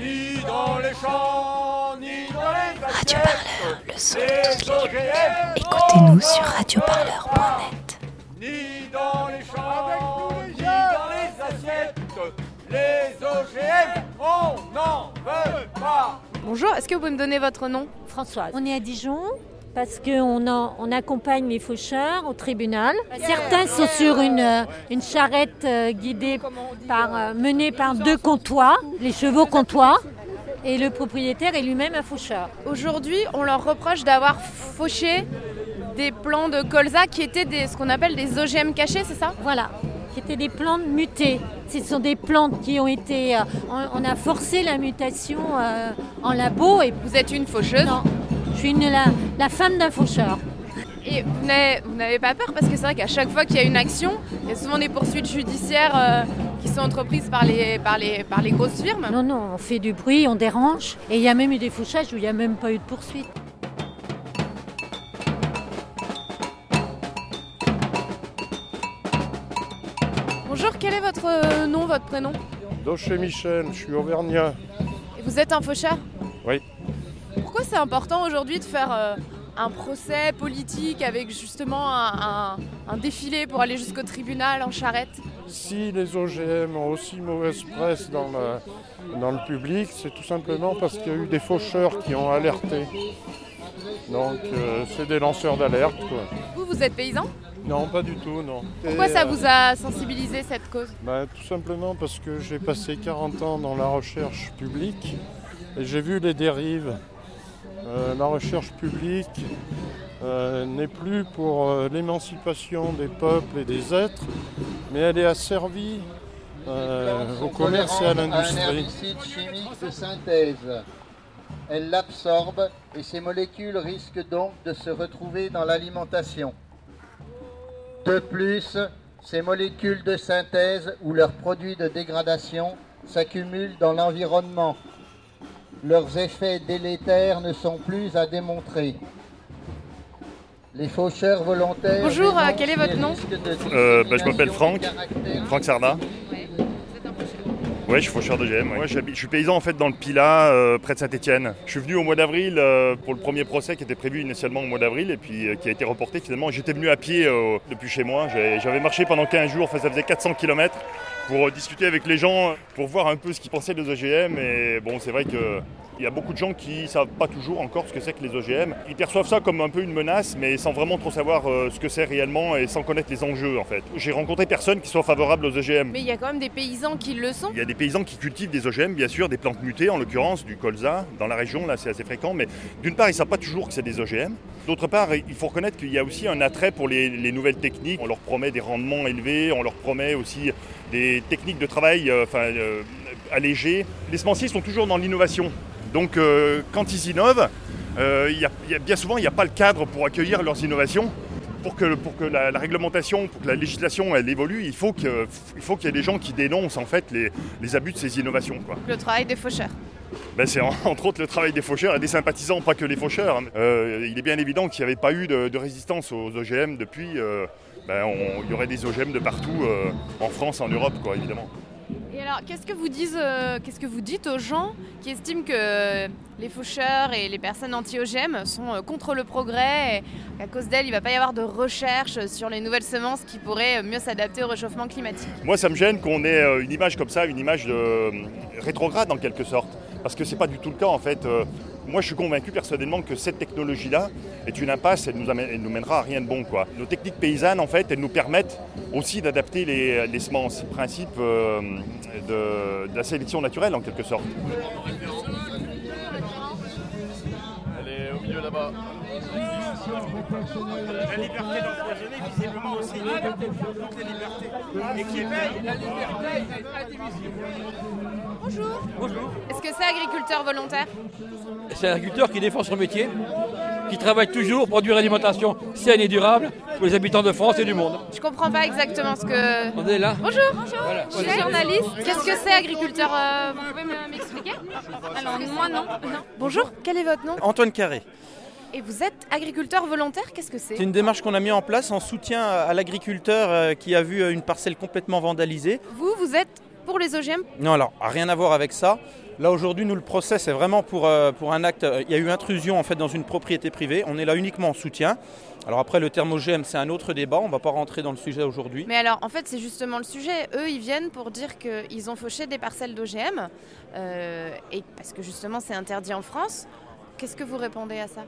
ni dans les champs, ni dans les Radio Parleur, le son de toutes les luttes. Écoutez-nous sur radioparleur.net. ni dans les champs, ni dans les assiettes. Les OGM, on n'en veut pas. Bonjour, est-ce que vous pouvez me donner votre nom? Françoise. On est à Dijon parce qu'on on accompagne les faucheurs au tribunal. Certains sont sur une, euh, une charrette euh, guidée par, euh, menée par deux comptoirs, les chevaux comptoirs, et le propriétaire est lui-même un faucheur. Aujourd'hui, on leur reproche d'avoir fauché des plants de colza qui étaient des, ce qu'on appelle des OGM cachés, c'est ça? Voilà, qui étaient des plantes mutées. Ce sont des plantes qui ont été... on, on a forcé la mutation euh, en labo et Vous êtes une faucheuse. Non, suis une- la, la femme d'un faucheur. et vous n'avez pas peur parce que c'est vrai qu'à chaque fois qu'il y a une action, il y a souvent des poursuites judiciaires euh, qui sont entreprises par les, par, les, par les grosses firmes. Non, non, on fait du bruit, on dérange. Et il y a même eu des fauchages où il n'y a même pas eu de poursuite. Bonjour, quel est votre euh, nom, votre prénom? Doché Michel, je suis auvergnat. Et vous êtes un faucheur? Oui. C'est important aujourd'hui de faire euh, un procès politique avec justement un, un- un défilé pour aller jusqu'au tribunal en charrette Si les OGM ont aussi mauvaise presse dans, la- dans le public, c'est tout simplement parce qu'il y a eu des faucheurs qui ont alerté. Donc euh, c'est des lanceurs d'alerte. Vous, vous êtes paysan? Non, pas du tout, non. Pourquoi Et, ça euh, vous a sensibilisé cette cause? Bah, Tout simplement parce que j'ai passé 40 ans dans la recherche publique et j'ai vu les dérives. Euh, la recherche publique euh, n'est plus pour euh, l'émancipation des peuples et des êtres, mais elle est asservie au commerce et à l'industrie. chimique de synthèse. Elle l'absorbe et ces molécules risquent donc de se retrouver dans l'alimentation. De plus, ces molécules de synthèse ou leurs produits de dégradation s'accumulent dans l'environnement. Leurs effets délétères ne sont plus à démontrer. Les faucheurs volontaires. Bonjour, euh, quel est votre nom Euh, bah, je m'appelle Franck. Franck Sarda. Ouais, je suis faucheur de GM. Je suis paysan en fait dans le Pilat, euh, près de Saint-Etienne. Je suis venu au mois d'avril euh, pour le premier procès qui était prévu initialement au mois d'avril et puis euh, qui a été reporté finalement. J'étais venu à pied euh, depuis chez moi. J'avais marché pendant 15 jours, enfin, ça faisait 400 km pour discuter avec les gens, pour voir un peu ce qu'ils pensaient des OGM. Et bon, c'est vrai que il y a beaucoup de gens qui savent pas toujours encore ce que c'est que les OGM. Ils perçoivent ça comme un peu une menace, mais sans vraiment trop savoir euh, ce que c'est réellement et sans connaître les enjeux en fait. J'ai rencontré personne qui soit favorable aux OGM. Mais il y a quand même des paysans qui le sont. Il y a des paysans qui cultivent des OGM, bien sûr, des plantes mutées, en l'occurrence du colza. Dans la région, là, c'est assez fréquent. Mais d'une part, ils ne savent pas toujours que c'est des OGM. D'autre part, il faut reconnaître qu'il y a aussi un attrait pour les, les nouvelles techniques. On leur promet des rendements élevés, on leur promet aussi des techniques de travail euh, enfin, euh, allégées. Les semenciers sont toujours dans l'innovation. Donc, euh, quand ils innovent, y a- il y a- bien souvent, il n'y a pas le cadre pour accueillir leurs innovations pour que, pour que la, la réglementation, pour que la législation elle évolue, il faut qu'il y ait des gens qui dénoncent en fait les, les abus de ces innovations. Quoi. Le travail des faucheurs. Ben, c'est en- entre autres le travail des faucheurs et des sympathisants, pas que les faucheurs. Euh, il est bien évident qu'il n'y avait pas eu de, de résistance aux OGM depuis. euh, ben, on- il y aurait des OGM de partout euh, en France, en Europe, quoi, évidemment. Et alors, qu'est-ce que vous disent, euh, qu'est-ce que vous dites aux gens qui estiment que les faucheurs et les personnes anti-OGM sont euh, contre le progrès et qu'à cause d'elles, il ne va pas y avoir de recherche sur les nouvelles semences qui pourraient euh, mieux s'adapter au réchauffement climatique? Moi, ça me gêne qu'on ait euh, une image comme ça, une image de, euh, rétrograde en quelque sorte. Parce que c'est pas du tout le cas en fait. Euh, Moi, je suis convaincu personnellement que cette technologie-là est une impasse, elle nous, nous mènera à rien de bon. Quoi. Nos techniques paysannes, en fait, elles nous permettent aussi d'adapter les, les semences. Principe euh, de, de la sélection naturelle en quelque sorte. Là-bas. La liberté d'empoisonner, visiblement aussi. La liberté toutes les libertés. Et qui paye la liberté Bonjour. Bonjour. Est-ce que c'est agriculteur volontaire? C'est un agriculteur qui défend son métier, qui travaille toujours pour produire une alimentation saine et durable pour les habitants de France et du monde. Je comprends pas exactement ce que. On est là Bonjour. Voilà. Je suis journaliste. Qu'est-ce que c'est agriculteur euh, Vous pouvez me- m'expliquer? Alors moi non. non. Bonjour. Quel est votre nom? Antoine Carré. Et vous êtes agriculteur volontaire Qu'est-ce que c'est C'est une démarche qu'on a mis en place en soutien à l'agriculteur euh, qui a vu euh, une parcelle complètement vandalisée. Vous, vous êtes pour les OGM Non, alors, rien à voir avec ça. Là aujourd'hui, nous le procès, c'est vraiment pour, euh, pour un acte. Il y a eu intrusion en fait dans une propriété privée. On est là uniquement en soutien. Alors après, le terme OGM, c'est un autre débat. On ne va pas rentrer dans le sujet aujourd'hui. Mais alors, en fait, c'est justement le sujet. Eux, ils viennent pour dire qu'ils ont fauché des parcelles d'OGM, euh, et parce que justement, c'est interdit en France. Qu'est-ce que vous répondez à ça?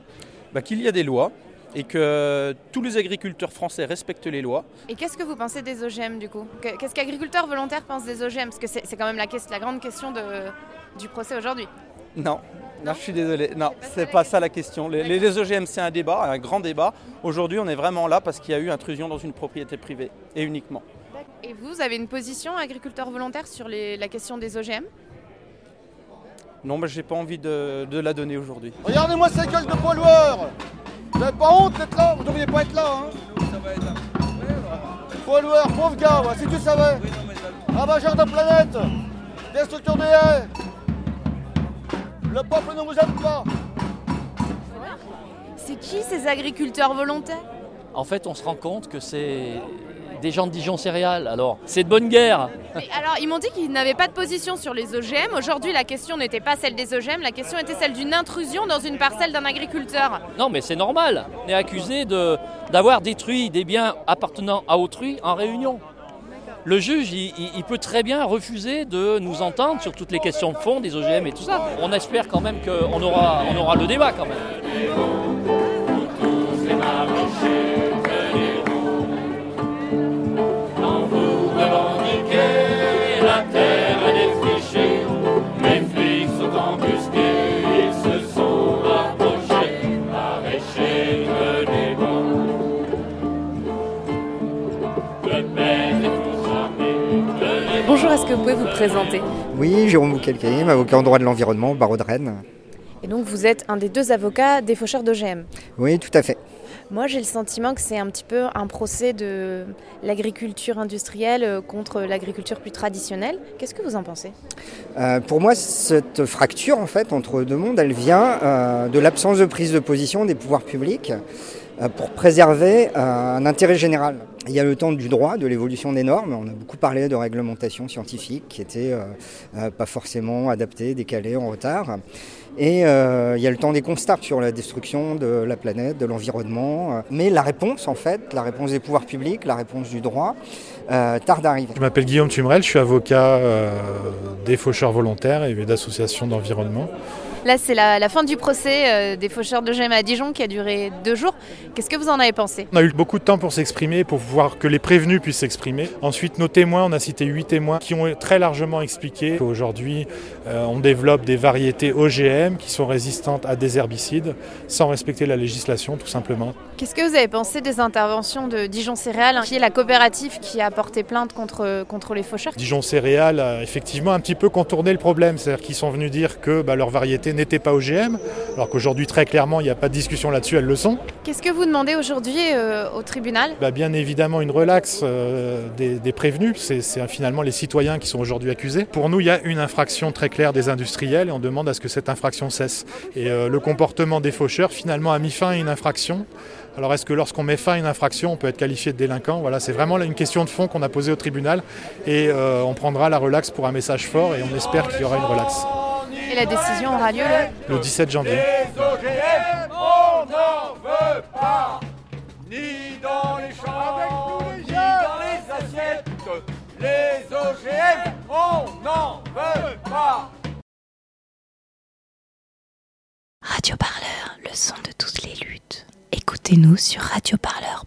Bah, Qu'il y a des lois et que tous les agriculteurs français respectent les lois. Et qu'est-ce que vous pensez des OGM du coup? Que- Qu'est-ce qu'agriculteurs volontaires pensent des OGM Parce que c'est quand même la, grande question de, du procès aujourd'hui. Non, non, je suis désolé. Non, c'est pas ça la question. Les, les- les OGM, c'est un débat, un grand débat. Aujourd'hui, on est vraiment là parce qu'il y a eu intrusion dans une propriété privée et uniquement. Et vous, vous avez une position agriculteur volontaire sur les- la question des OGM Non, mais j'ai pas envie de, de la donner aujourd'hui. Regardez-moi ces gueules de pollueurs Vous avez pas honte d'être là? Vous devriez pas être là, hein. Pauvre gars, ouais, si tu savais. Ravageurs de planète. Destructeurs des haies. Le peuple ne vous aime pas. C'est qui ces agriculteurs volontaires? En fait, on se rend compte que c'est des gens de Dijon Céréales. Alors, c'est de bonne guerre. Mais alors, ils m'ont dit qu'ils n'avaient pas de position sur les OGM. Aujourd'hui, la question n'était pas celle des OGM, la question était celle d'une intrusion dans une parcelle d'un agriculteur. Non, mais c'est normal. On est accusé de- d'avoir détruit des biens appartenant à autrui en réunion. Le juge, il, il- il peut très bien refuser de nous entendre sur toutes les questions de fond des OGM et tout ça. On espère quand même qu'on aura, on aura le débat quand même. Est-ce que vous pouvez vous présenter Oui, Jérôme Boukelkaïm, avocat en droit de l'environnement au barreau de Rennes. Et donc, vous êtes un des deux avocats des faucheurs d'OGM. Oui, tout à fait. Moi, j'ai le sentiment que c'est un petit peu un procès de l'agriculture industrielle euh, contre l'agriculture plus traditionnelle. Qu'est-ce que vous en pensez? Euh, pour moi, cette fracture en fait entre deux mondes, elle vient euh, de l'absence de prise de position des pouvoirs publics euh, pour préserver un intérêt général. Il y a le temps du droit, de l'évolution des normes. On a beaucoup parlé de réglementation scientifique qui était euh, euh, pas forcément adaptée, décalée, en retard. Et euh, il y a le temps des constats sur la destruction de la planète, de l'environnement. Mais la réponse, en fait, la réponse des pouvoirs publics, la réponse du droit, euh, tarde d'arriver. Je m'appelle Guillaume Tumrel, je suis avocat euh, des faucheurs volontaires et d'associations d'environnement. Là, c'est la, la fin du procès euh, des faucheurs d'OGM à Dijon qui a duré deux jours. Qu'est-ce que vous en avez pensé? On a eu beaucoup de temps pour s'exprimer, pour pouvoir que les prévenus puissent s'exprimer. Ensuite, nos témoins, on a cité huit témoins qui ont très largement expliqué qu'aujourd'hui, euh, on développe des variétés OGM qui sont résistantes à des herbicides sans respecter la législation, tout simplement. Qu'est-ce que vous avez pensé des interventions de Dijon Céréales, qui est la coopérative qui a porté plainte contre, contre les faucheurs? Dijon Céréales a effectivement un petit peu contourné le problème, c'est-à-dire qu'ils sont venus dire que bah, leur variété n'était pas OGM, alors qu'aujourd'hui très clairement il n'y a pas de discussion là-dessus, elles le sont. Qu'est-ce que vous demandez aujourd'hui euh, au tribunal? Bah, bien évidemment une relaxe euh, des, des prévenus, c'est finalement les citoyens qui sont aujourd'hui accusés. Pour nous, il y a une infraction très claire des industriels et on demande à ce que cette infraction cesse. Et euh, le comportement des faucheurs finalement a mis fin à une infraction. Alors est-ce que lorsqu'on met fin à une infraction, on peut être qualifié de délinquant? Voilà, c'est vraiment une question de fond qu'on a posée au tribunal et on prendra la relaxe pour un message fort et on espère qu'il y aura une relaxe. Et la décision aura lieu le Le 17 janvier. Les OGM, on n'en veut pas Ni dans les champs, ni dans les assiettes Les OGM, on n'en veut pas Radio Parleur, le son de toutes les luttes. Écoutez-nous sur radioparleur.net.